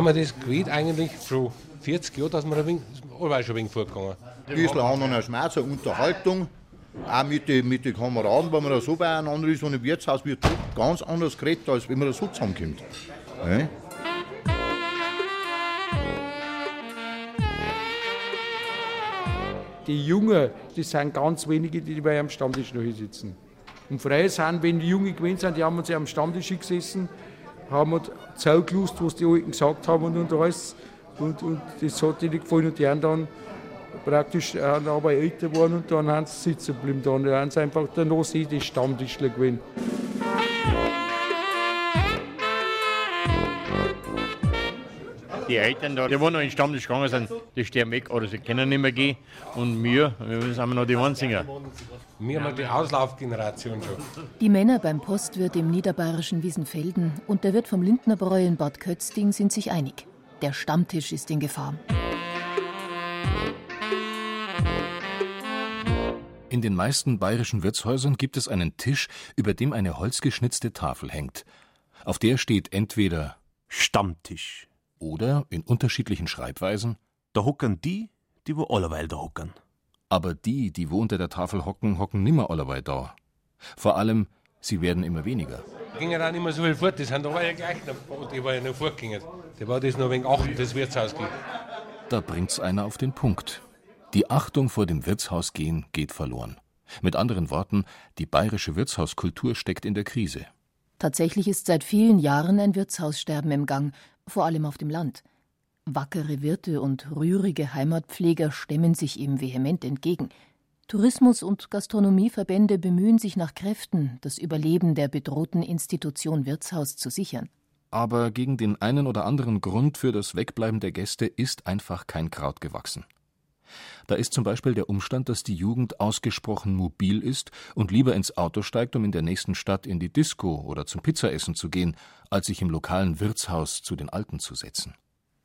Ich habe mir das gewählt eigentlich schon 40 Jahre, dass wir ein wenig, allweil schon ein wenig vorgegangen. Ein bisschen an einer Schmerz, eine Unterhaltung. Auch mit den mit die Kameraden, wenn man da so beieinander ist und im Wirtshaus wird ganz anders geredet, als wenn man da so zusammenkommt. Ja? Die Jungen, das sind ganz wenige, die bei am Stammtisch noch hier sitzen. Und frei sind, wenn die Jungen gewesen sind, die haben uns ja am Stammtisch gesessen, haben wir zugelust, was die Alten gesagt haben und, und alles. Und, und das hat ihnen gefallen und die haben dann praktisch äh, aber älter geworden und dann haben sie sitzen geblieben. Dann haben sie einfach danach sie die Stammtischler gewesen. Die Eltern da, die wo noch in den Stammtisch gegangen sind, die sterben weg oder sie können nicht mehr gehen. Und wir, wir sind wir noch die Einzigen. Wir haben die Auslaufgeneration schon. Die Männer beim Postwirt im niederbayerischen Wiesenfelden und der Wirt vom Lindnerbräu in Bad Kötzding sind sich einig. Der Stammtisch ist in Gefahr. In den meisten bayerischen Wirtshäusern gibt es einen Tisch, über dem eine holzgeschnitzte Tafel hängt. Auf der steht entweder Stammtisch. Oder in unterschiedlichen Schreibweisen, Da hocken die, die wo allerweil da hocken. aber die, die wo unter der Tafel hocken, hocken nimmer allerweil da. Vor allem, sie werden immer weniger. Ging ja dann immer so viel fort, das sind aber ja gleich noch, die war ja noch fortgegangen. Da war das noch wegen acht, das Wirtshaus ging. Da bringt's einer auf den Punkt. Die Achtung vor dem Wirtshaus gehen geht verloren. Mit anderen Worten, die bayerische Wirtshauskultur steckt in der Krise. Tatsächlich ist seit vielen Jahren ein Wirtshaussterben im Gang, vor allem auf dem Land. Wackere Wirte und rührige Heimatpfleger stemmen sich ihm vehement entgegen. Tourismus- und Gastronomieverbände bemühen sich nach Kräften, das Überleben der bedrohten Institution Wirtshaus zu sichern. Aber gegen den einen oder anderen Grund für das Wegbleiben der Gäste ist einfach kein Kraut gewachsen. Da ist zum Beispiel der Umstand, dass die Jugend ausgesprochen mobil ist und lieber ins Auto steigt, um in der nächsten Stadt in die Disco oder zum Pizzaessen zu gehen, als sich im lokalen Wirtshaus zu den Alten zu setzen.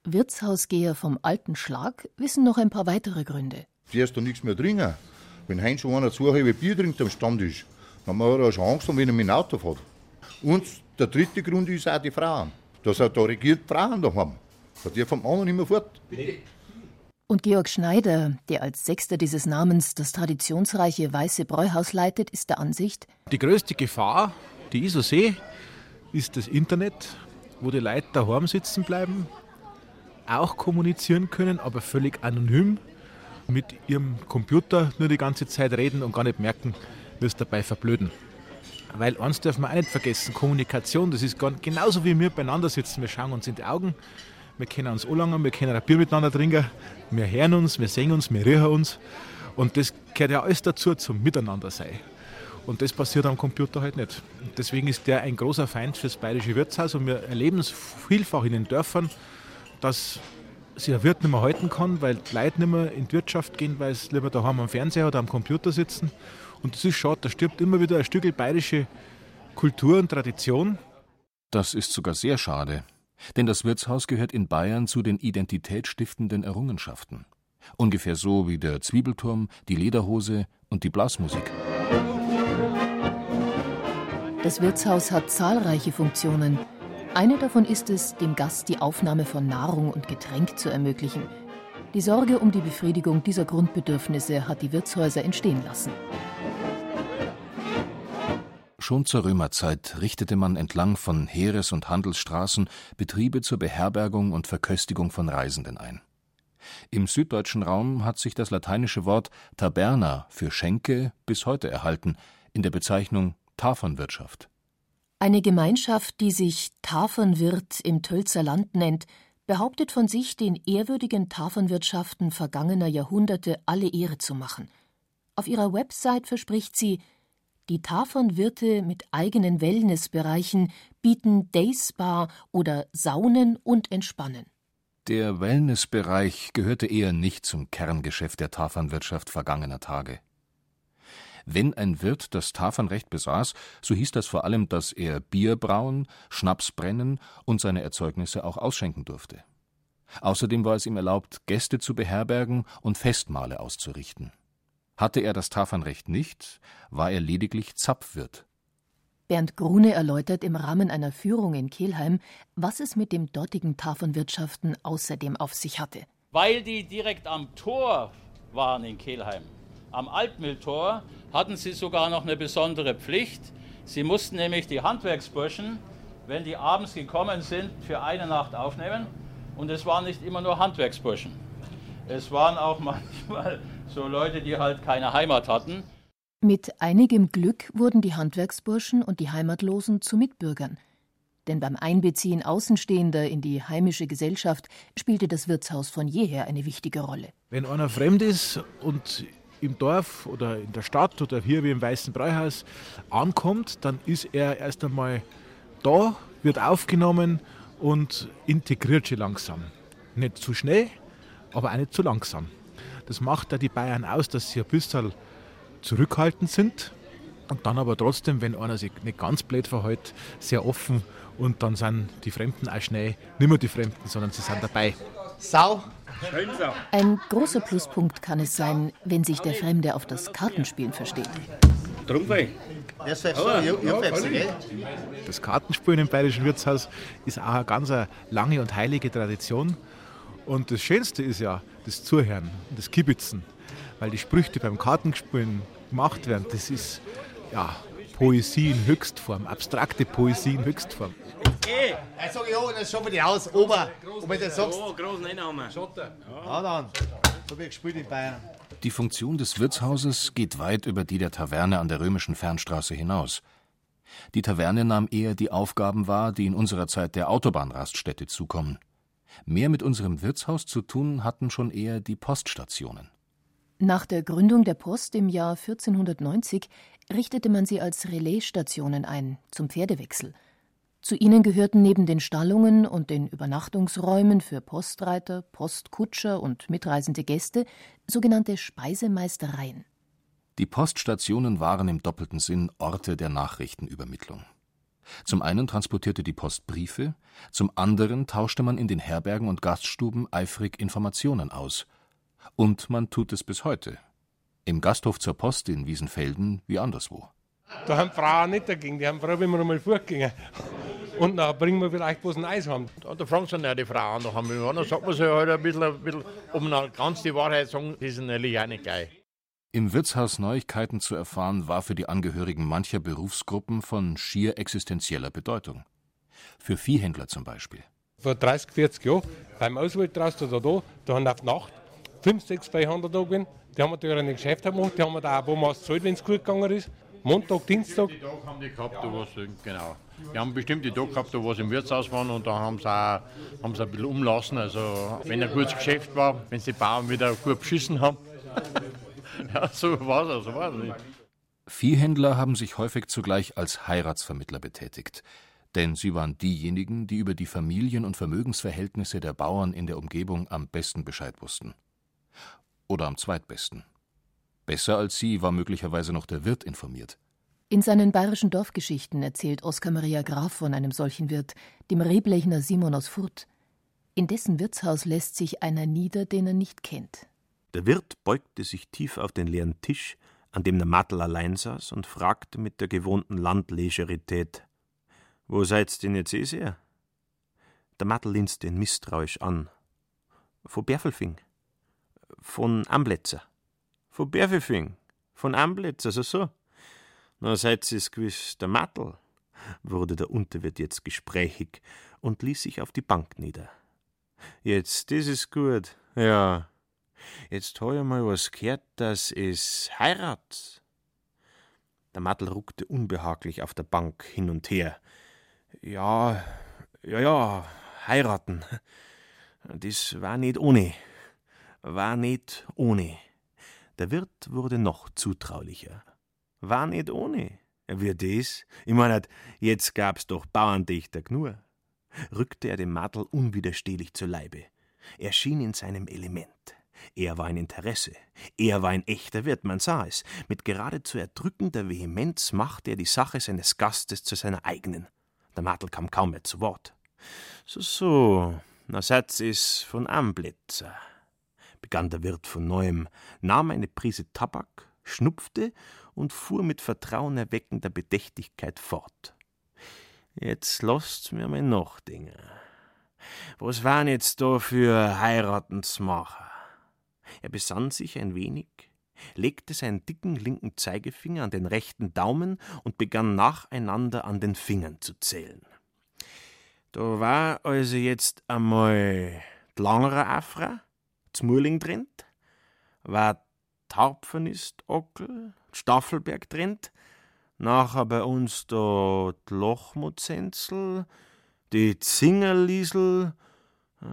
Wirtshausgeher vom alten Schlag wissen noch ein paar weitere Gründe. Zuerst da nichts mehr trinken. Wenn heim schon einer zwei halbe Bier trinkt am Stammtisch, dann hat er schon Angst, wenn er mit dem Auto fährt. Und der dritte Grund ist auch die Frauen. Dass er da regiert Frauen da haben. Da die vom anderen nicht mehr fort. Und Georg Schneider, der als Sechster dieses Namens das traditionsreiche Weiße Bräuhaus leitet, ist der Ansicht, Die größte Gefahr, die ich so sehe, ist das Internet, wo die Leute daheim sitzen bleiben, auch kommunizieren können, aber völlig anonym mit ihrem Computer nur die ganze Zeit reden und gar nicht merken, es dabei verblöden. Weil eins dürfen wir auch nicht vergessen, Kommunikation, das ist genauso wie wir beieinander sitzen, wir schauen uns in die Augen, wir können uns anlangen, wir können ein Bier miteinander trinken, wir hören uns, wir sehen uns, wir riechen uns und das gehört ja alles dazu zum Miteinander sein. Und das passiert am Computer halt nicht. Deswegen ist der ein großer Feind fürs bayerische Wirtshaus und wir erleben es vielfach in den Dörfern, dass sich ein Wirt nicht mehr halten kann, weil die Leute nicht mehr in die Wirtschaft gehen, weil sie lieber daheim am Fernseher oder am Computer sitzen. Und das ist schade, da stirbt immer wieder ein Stück bayerische Kultur und Tradition. Das ist sogar sehr schade, denn das Wirtshaus gehört in Bayern zu den identitätsstiftenden Errungenschaften. Ungefähr so wie der Zwiebelturm, die Lederhose und die Blasmusik. das Wirtshaus hat zahlreiche Funktionen. Eine davon ist es, dem Gast die Aufnahme von Nahrung und Getränk zu ermöglichen. Die Sorge um die Befriedigung dieser Grundbedürfnisse hat die Wirtshäuser entstehen lassen. Schon zur Römerzeit richtete man entlang von Heeres- und Handelsstraßen Betriebe zur Beherbergung und Verköstigung von Reisenden ein. Im süddeutschen Raum hat sich das lateinische Wort Taberna für Schenke bis heute erhalten, in der Bezeichnung Tafernwirtschaft. Eine Gemeinschaft, die sich Tafernwirt im Tölzer Land nennt, behauptet von sich, den ehrwürdigen Tafernwirtschaften vergangener Jahrhunderte alle Ehre zu machen. Auf ihrer Website verspricht sie, die Tafernwirte mit eigenen Wellnessbereichen bieten Dayspa oder Saunen und Entspannen. Der Wellnessbereich gehörte eher nicht zum Kerngeschäft der Tafernwirtschaft vergangener Tage. Wenn ein Wirt das Tafernrecht besaß, so hieß das vor allem, dass er Bier brauen, Schnaps brennen und seine Erzeugnisse auch ausschenken durfte. Außerdem war es ihm erlaubt, Gäste zu beherbergen und Festmahle auszurichten. Hatte er das Tafernrecht nicht, war er lediglich Zapfwirt. Bernd Grune erläutert im Rahmen einer Führung in Kelheim, was es mit dem dortigen Tafernwirtschaften außerdem auf sich hatte. Weil die direkt am Tor waren in Kelheim, am Altmühltor, hatten sie sogar noch eine besondere Pflicht. Sie mussten nämlich die Handwerksburschen, wenn die abends gekommen sind, für eine Nacht aufnehmen. Und es waren nicht immer nur Handwerksburschen. Es waren auch manchmal so Leute, die halt keine Heimat hatten. Mit einigem Glück wurden die Handwerksburschen und die Heimatlosen zu Mitbürgern. Denn beim Einbeziehen Außenstehender in die heimische Gesellschaft spielte das Wirtshaus von jeher eine wichtige Rolle. Wenn einer fremd ist und im Dorf oder in der Stadt oder hier wie im Weißen Breihaus ankommt, dann ist er erst einmal da, wird aufgenommen und integriert sich langsam. Nicht zu schnell, aber auch nicht zu langsam. Das macht da die Bayern aus, dass sie ein bisschen zurückhaltend sind und dann aber trotzdem, wenn einer sich nicht ganz blöd verhält, sehr offen und dann sind die Fremden auch schnell nicht mehr die Fremden, sondern sie sind dabei. Sau. Ein großer Pluspunkt kann es sein, wenn sich der Fremde auf das Kartenspielen versteht. Das Kartenspielen im Bayerischen Wirtshaus ist auch eine ganz lange und heilige Tradition. Und das Schönste ist ja das Zuhören, das Kibitzen. Weil die Sprüche, die beim Kartenspielen gemacht werden, das ist ja, Poesie in Höchstform, abstrakte Poesie in Höchstform. Ey, ich sag ja, das schauen wir die aus. Ober, ob du das sagst. Ja, großen Einnahmen. Ja, dann. So wie gespielt in Bayern. Die Funktion des Wirtshauses geht weit über die der Taverne an der römischen Fernstraße hinaus. Die Taverne nahm eher die Aufgaben wahr, die in unserer Zeit der Autobahnraststätte zukommen. Mehr mit unserem Wirtshaus zu tun hatten schon eher die Poststationen. Nach der Gründung der Post im Jahr 1490 richtete man sie als Relaisstationen ein zum Pferdewechsel. Zu ihnen gehörten neben den Stallungen und den Übernachtungsräumen für Postreiter, Postkutscher und mitreisende Gäste sogenannte Speisemeistereien. Die Poststationen waren im doppelten Sinn Orte der Nachrichtenübermittlung. Zum einen transportierte die Post Briefe, zum anderen tauschte man in den Herbergen und Gaststuben eifrig Informationen aus. Und man tut es bis heute. Im Gasthof zur Post in Wiesenfelden wie anderswo. Da haben Frauen nicht dagegen, die haben froh, wenn wir einmal fortgehen. Und dann bringen wir vielleicht was ein Eis haben. Da, da fragen sie ja die Frauen noch einmal. Dann sagt man sich halt ein bisschen, ein bisschen um ganz die Wahrheit zu sagen, das ist natürlich auch nicht geil. Im Wirtshaus Neuigkeiten zu erfahren, war für die Angehörigen mancher Berufsgruppen von schier existenzieller Bedeutung. Für Viehhändler zum Beispiel. Vor 30, 40 Jahren, beim Auswald draußen oder da, da haben auf Nacht fünf, sechs Beihändler da gewesen. Die haben natürlich ein Geschäft gemacht, die haben da auch wo man gezahlt, wenn es gut gegangen ist. Montag, Dienstag. Die Tage haben die gehabt, da was, genau. Die haben bestimmt die Tage gehabt, da was im Wirtshaus waren und da haben sie auch, haben sie ein bisschen umlassen. Also, wenn ein gutes Geschäft war, wenn sie die Bauern wieder gut beschissen haben. ja, so war es, so war es nicht. Viehhändler haben sich häufig zugleich als Heiratsvermittler betätigt, denn sie waren diejenigen, die über die Familien- und Vermögensverhältnisse der Bauern in der Umgebung am besten Bescheid wussten. Oder am zweitbesten. Besser als sie war möglicherweise noch der Wirt informiert. In seinen bayerischen Dorfgeschichten erzählt Oskar Maria Graf von einem solchen Wirt, dem Reblechner Simon aus Furt. In dessen Wirtshaus lässt sich einer nieder, den er nicht kennt. Der Wirt beugte sich tief auf den leeren Tisch, an dem der Mattel allein saß, und fragte mit der gewohnten Landlegerität: Wo seid's denn jetzt eh sehr? Der Mattel linste ihn misstrauisch an. Von Berfelfing. Von Ambletzer. Von Berfelfing. Von Ambletzer, so so. Na, seid ihr's gewiss der Mattel, wurde der Unterwirt jetzt gesprächig und ließ sich auf die Bank nieder. Jetzt, das ist gut, ja. Jetzt hab ich mal was gehört, dass es heirat. Der Mattel ruckte unbehaglich auf der Bank hin und her. Ja, ja, ja, heiraten. Das war nicht ohne. War nicht ohne. Der Wirt wurde noch zutraulicher. War nicht ohne. Wie das? Ich mein, jetzt gab's doch Bauerndichter gnur. Rückte er dem Mattel unwiderstehlich zu Leibe. Er schien in seinem Element. Er war ein Interesse. Er war ein echter Wirt, man sah es. Mit geradezu erdrückender Vehemenz machte er die Sache seines Gastes zu seiner eigenen. Der Martel kam kaum mehr zu Wort. So, so, na Satz is von Amblitzer, begann der Wirt von neuem, nahm eine Prise Tabak, schnupfte und fuhr mit vertrauenerweckender Bedächtigkeit fort. Jetzt lasst's mir mal nachdenken. Was waren jetzt da für Heiratensmacher? Er besann sich ein wenig, legte seinen dicken linken Zeigefinger an den rechten Daumen und begann nacheinander an den Fingern zu zählen. Da war also jetzt einmal d'Langere Afra, d'Smurling drin, war d'Harpfenist Ockel, Staffelberg drin, nachher bei uns da d'Lochmutzenzel, die Zingerliesel äh,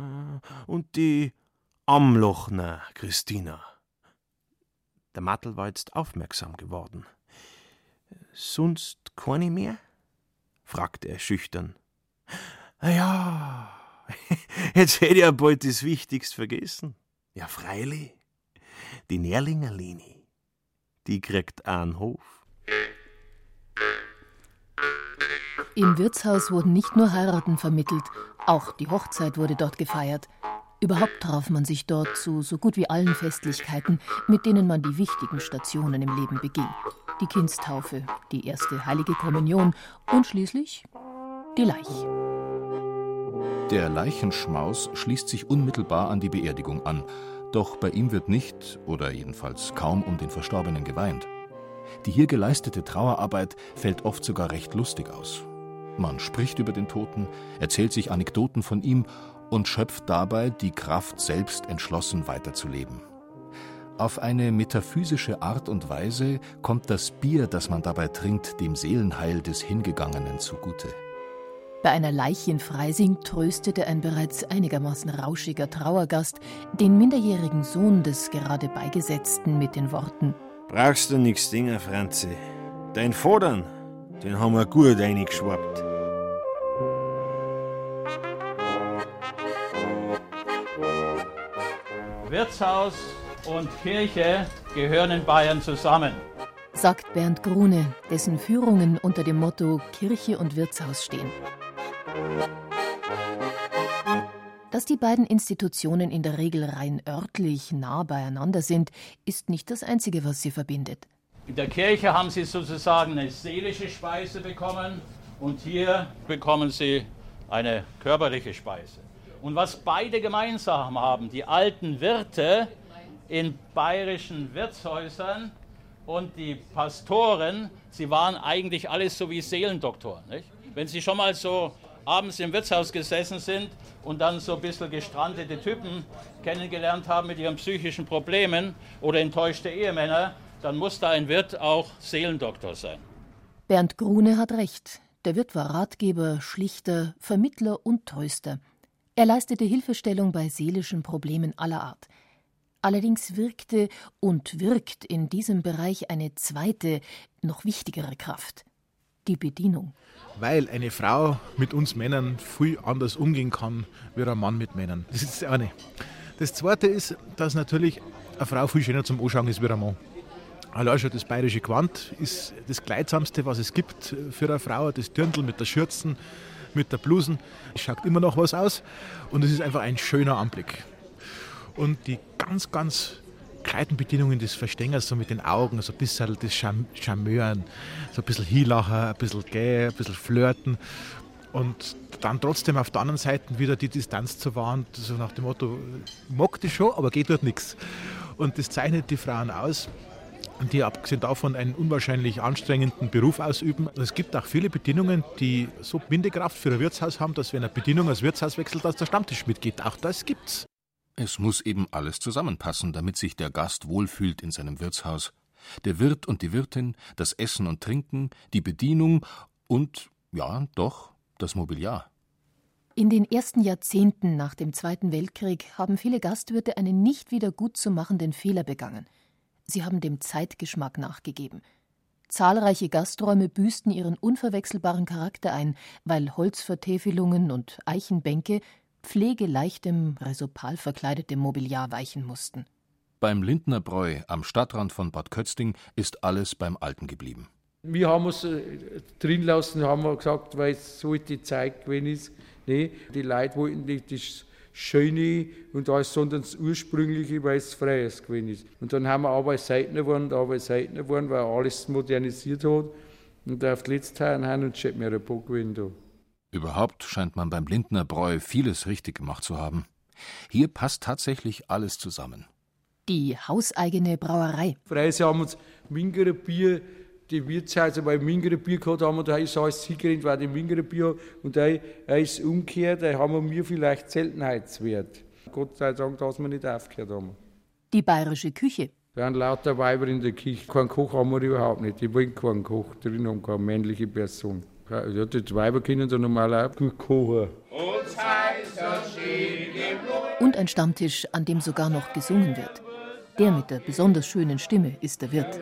und die Amlochner Christina. Der Mattel war jetzt aufmerksam geworden. Sonst keine mehr? fragte er schüchtern. Ja, jetzt hätte ja bald das Wichtigste vergessen. Ja, freilich. Die Nährlingerlini, die kriegt einen Hof. Im Wirtshaus wurden nicht nur Heiraten vermittelt, auch die Hochzeit wurde dort gefeiert. Überhaupt traf man sich dort zu so gut wie allen Festlichkeiten, mit denen man die wichtigen Stationen im Leben beging. Die Kindstaufe, die erste heilige Kommunion und schließlich die Leiche. Der Leichenschmaus schließt sich unmittelbar an die Beerdigung an, doch bei ihm wird nicht, oder jedenfalls kaum um den Verstorbenen geweint. Die hier geleistete Trauerarbeit fällt oft sogar recht lustig aus. Man spricht über den Toten, erzählt sich Anekdoten von ihm und schöpft dabei die Kraft, selbst entschlossen weiterzuleben. Auf eine metaphysische Art und Weise kommt das Bier, das man dabei trinkt, dem Seelenheil des Hingegangenen zugute. Bei einer Leiche in Freising tröstete ein bereits einigermaßen rauschiger Trauergast den minderjährigen Sohn des gerade Beigesetzten mit den Worten: Brauchst du nix Dinger, Franzi. Dein Fordern, den haben wir gut eingeschwappt. Wirtshaus und Kirche gehören in Bayern zusammen. sagt Bernd Grune, dessen Führungen unter dem Motto Kirche und Wirtshaus stehen. Dass die beiden Institutionen in der Regel rein örtlich nah beieinander sind, ist nicht das Einzige, was sie verbindet. In der Kirche haben sie sozusagen eine seelische Speise bekommen und hier bekommen sie eine körperliche Speise. Und was beide gemeinsam haben, die alten Wirte in bayerischen Wirtshäusern und die Pastoren, sie waren eigentlich alles so wie Seelendoktoren. Nicht? Wenn sie schon mal so abends im Wirtshaus gesessen sind und dann so ein bisschen gestrandete Typen kennengelernt haben mit ihren psychischen Problemen oder enttäuschte Ehemänner, dann muss da ein Wirt auch Seelendoktor sein. Bernd Grune hat recht. Der Wirt war Ratgeber, Schlichter, Vermittler und Tröster. Er leistete Hilfestellung bei seelischen Problemen aller Art. Allerdings wirkte und wirkt in diesem Bereich eine zweite, noch wichtigere Kraft die Bedienung. Weil eine Frau mit uns Männern viel anders umgehen kann, wie ein Mann mit Männern. Das ist das eine. Das zweite ist, dass natürlich eine Frau viel schöner zum Anschauen ist wie ein Mann. Allein schon das bayerische Gewand ist das Kleidsamste, was es gibt für eine Frau. Das Dirndl mit der Schürzen, mit der Blusen. Es schaut immer noch was aus und es ist einfach ein schöner Anblick. Und die ganz, ganz Kleidenbedienungen des Verstängers, so mit den Augen, so ein bisschen das Charm Charmeuren, so ein bisschen Hielachen, ein bisschen gay, ein bisschen flirten. Und dann trotzdem auf der anderen Seite wieder die Distanz zu wahren, so nach dem Motto, mag das schon, aber geht dort nichts. Und das zeichnet die Frauen aus die abgesehen davon einen unwahrscheinlich anstrengenden Beruf ausüben. Es gibt auch viele Bedienungen, die so Bindekraft für ein Wirtshaus haben, dass wenn eine Bedienung als Wirtshaus wechselt, dass der Stammtisch mitgeht. Auch das gibt's. Es muss eben alles zusammenpassen, damit sich der Gast wohlfühlt in seinem Wirtshaus. Der Wirt und die Wirtin, das Essen und Trinken, die Bedienung und, ja, doch, das Mobiliar. In den ersten Jahrzehnten nach dem Zweiten Weltkrieg haben viele Gastwirte einen nicht wieder gut zu machenden Fehler begangen. Sie haben dem Zeitgeschmack nachgegeben. Zahlreiche Gasträume büßten ihren unverwechselbaren Charakter ein, weil Holzvertäfelungen und Eichenbänke pflegeleichtem, resopal verkleidetem Mobiliar weichen mussten. Beim Lindner Bräu am Stadtrand von Bad Kötzting ist alles beim Alten geblieben. Wir haben es äh, drin lassen, haben wir gesagt, weil es so die Zeit gewesen ist. Nee, die Leute wollten nicht das Schöne und alles, sondern das Ursprüngliche, weil es Freies gewesen ist. Und dann haben wir aber seltener geworden, aber seltener geworden, weil alles modernisiert hat. Und auf die letzte haben uns schon mehr ein paar gewesen. Überhaupt scheint man beim Lindner Bräu vieles richtig gemacht zu haben. Hier passt tatsächlich alles zusammen. Die hauseigene Brauerei. Freise haben uns Mingerer Bier, die Wirtshäuser, weil Mingerer Bier gehabt haben, und da ist alles hingerannt, weil die Mingerer Bier und da ist umgekehrt, da haben wir vielleicht Seltenheitswert. Gott sei Dank, dass wir nicht aufgehört haben. Die bayerische Küche. Wir haben lauter Weiber in der Küche. Keinen Koch haben wir überhaupt nicht. Die wollen keinen Koch drin haben, keine männliche Person. Ja, die Weiber können da normal auch gut kochen. Und ein Stammtisch, an dem sogar noch gesungen wird. Der mit der besonders schönen Stimme ist der Wirt.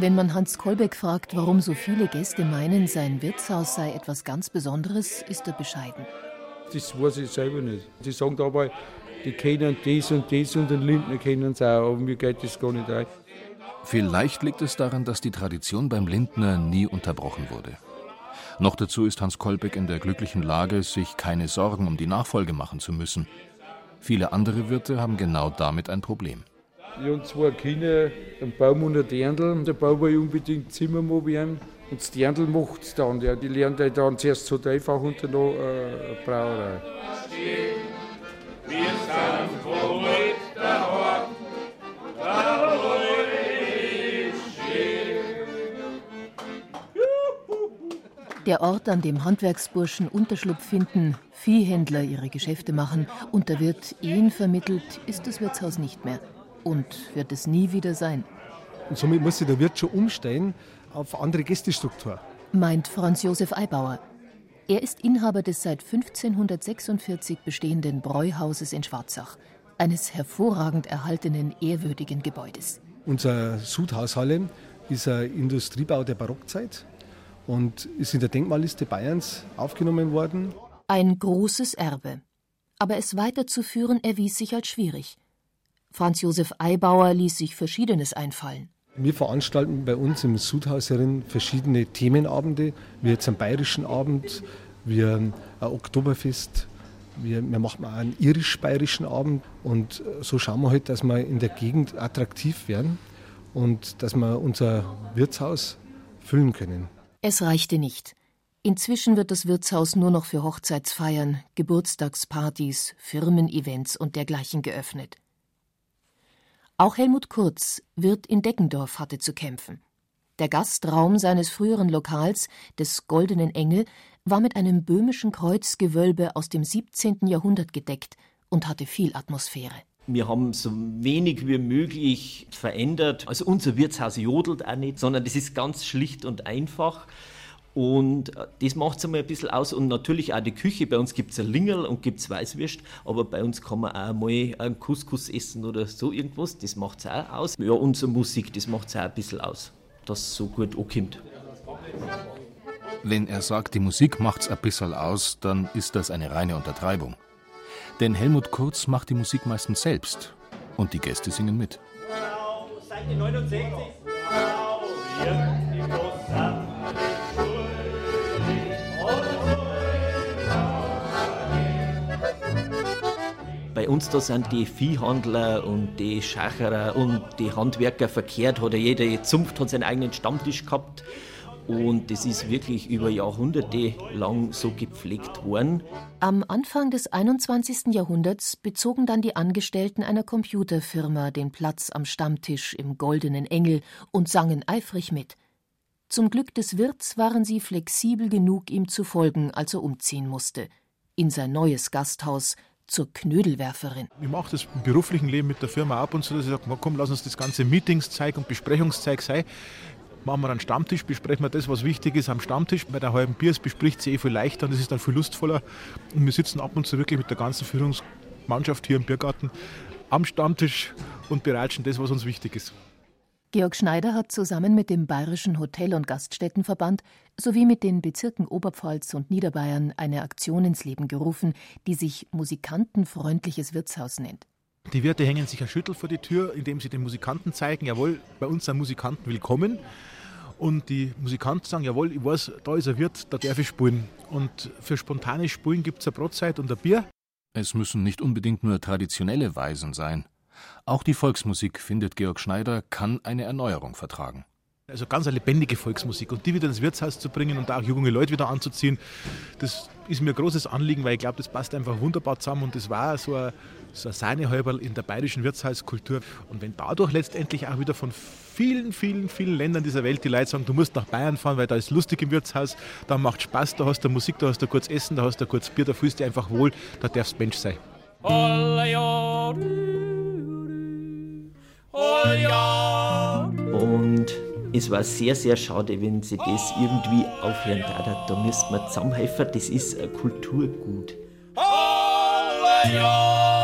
Wenn man Hans Kolbeck fragt, warum so viele Gäste meinen, sein Wirtshaus sei etwas ganz Besonderes, ist er bescheiden. Das weiß ich selber nicht. Sie sagen dabei, die kennen das und das und den Lindner kennen es auch, aber mir geht das gar nicht ein. Vielleicht liegt es daran, dass die Tradition beim Lindner nie unterbrochen wurde. Noch dazu ist Hans Kolbeck in der glücklichen Lage, sich keine Sorgen um die Nachfolge machen zu müssen. Viele andere Wirte haben genau damit ein Problem. Ich habe zwei Kinder, einen Baum und ein Dirndl. Und der Baum will unbedingt Zimmermann werden. Und das Dirndl macht es dann. Ja, die lernt dann zuerst so einfach und dann noch äh, eine Brauerei. Wir sind froh mit der Hort, Der Ort, an dem Handwerksburschen Unterschlupf finden, Viehhändler ihre Geschäfte machen und der Wirt Ehen vermittelt, ist das Wirtshaus nicht mehr. Und wird es nie wieder sein. Und somit muss sich der Wirt schon umstellen auf andere Gästestruktur. Meint Franz Josef Eibauer. Er ist Inhaber des seit 1546 bestehenden Bräuhauses in Schwarzach, eines hervorragend erhaltenen, ehrwürdigen Gebäudes. Unser Sudhaushalle ist ein Industriebau der Barockzeit und ist in der Denkmalliste Bayerns aufgenommen worden. Ein großes Erbe. Aber es weiterzuführen erwies sich als schwierig. Franz Josef Eibauer ließ sich Verschiedenes einfallen. Wir veranstalten bei uns im Sudhaus herin verschiedene Themenabende, wie jetzt einen bayerischen Abend, wie ein Oktoberfest, wir, wir machen auch einen irisch-bayerischen Abend und so schauen wir halt, dass wir in der Gegend attraktiv werden und dass wir unser Wirtshaus füllen können. Es reichte nicht. Inzwischen wird das Wirtshaus nur noch für Hochzeitsfeiern, Geburtstagspartys, Firmen-Events und dergleichen geöffnet. Auch Helmut Kurz, Wirt in Deckendorf, hatte zu kämpfen. Der Gastraum seines früheren Lokals, des Goldenen Engel, war mit einem böhmischen Kreuzgewölbe aus dem 17. Jahrhundert gedeckt und hatte viel Atmosphäre. Wir haben so wenig wie möglich verändert. Also unser Wirtshaus jodelt auch nicht, sondern das ist ganz schlicht und einfach. Und äh, das macht es einmal ein bisschen aus. Und natürlich auch die Küche. Bei uns gibt es ein Lingerl und gibt es Weißwürst, aber bei uns kann man auch mal einen Couscous essen oder so irgendwas. Das macht es auch aus. Ja, unsere Musik, das macht es auch ein bisschen aus, dass es so gut ankommt. Wenn er sagt, die Musik macht's ein bisschen aus, dann ist das eine reine Untertreibung. Denn Helmut Kurz macht die Musik meistens selbst und die Gäste singen mit. Seite 69. uns da sind die Viehhandler und die Schacherer und die Handwerker verkehrt, hat ja jede Zunft hat seinen eigenen Stammtisch gehabt. Und das ist wirklich über Jahrhunderte lang so gepflegt worden. Am Anfang des 21. Jahrhunderts bezogen dann die Angestellten einer Computerfirma den Platz am Stammtisch im Goldenen Engel und sangen eifrig mit. Zum Glück des Wirts waren sie flexibel genug, ihm zu folgen, als er umziehen musste. In sein neues Gasthaus, zur Knödelwerferin. Ich mache das im beruflichen Leben mit der Firma ab und so, dass ich sage, komm, lass uns das ganze Meetingszeug und Besprechungszeug sein machen wir einen Stammtisch, besprechen wir das, was wichtig ist am Stammtisch. Bei der halben Biers bespricht sie eh viel leichter und es ist dann viel lustvoller. Und wir sitzen ab und zu wirklich mit der ganzen Führungsmannschaft hier im Biergarten am Stammtisch und bereitschen das, was uns wichtig ist. Georg Schneider hat zusammen mit dem Bayerischen Hotel- und Gaststättenverband sowie mit den Bezirken Oberpfalz und Niederbayern eine Aktion ins Leben gerufen, die sich Musikantenfreundliches Wirtshaus nennt. Die Wirte hängen sich ein Schüttel vor die Tür, indem sie den Musikanten zeigen, jawohl, bei uns sind Musikanten willkommen. Und die Musikanten sagen, jawohl, ich weiß, da ist ein Wirt, da darf ich spielen. Und für spontane Spulen gibt es eine Brotzeit und ein Bier. Es müssen nicht unbedingt nur traditionelle Weisen sein. Auch die Volksmusik, findet Georg Schneider, kann eine Erneuerung vertragen. Also ganz eine lebendige Volksmusik und die wieder ins Wirtshaus zu bringen und auch junge Leute wieder anzuziehen, das ist mir ein großes Anliegen, weil ich glaube, das passt einfach wunderbar zusammen und das war so ein, so ein Sahnehäuberl in der bayerischen Wirtshauskultur. Und wenn dadurch letztendlich auch wieder von vielen, vielen, vielen Ländern dieser Welt die Leute sagen, du musst nach Bayern fahren, weil da ist lustig im Wirtshaus, da macht Spaß, da hast du Musik, da hast du kurz Essen, da hast du kurz Bier, da fühlst du dich einfach wohl, da darfst du Mensch sein. Und es war sehr, sehr schade, wenn sie das irgendwie aufhören da. Da müsste man zusammenhelfen, das ist ein Kulturgut. Julia!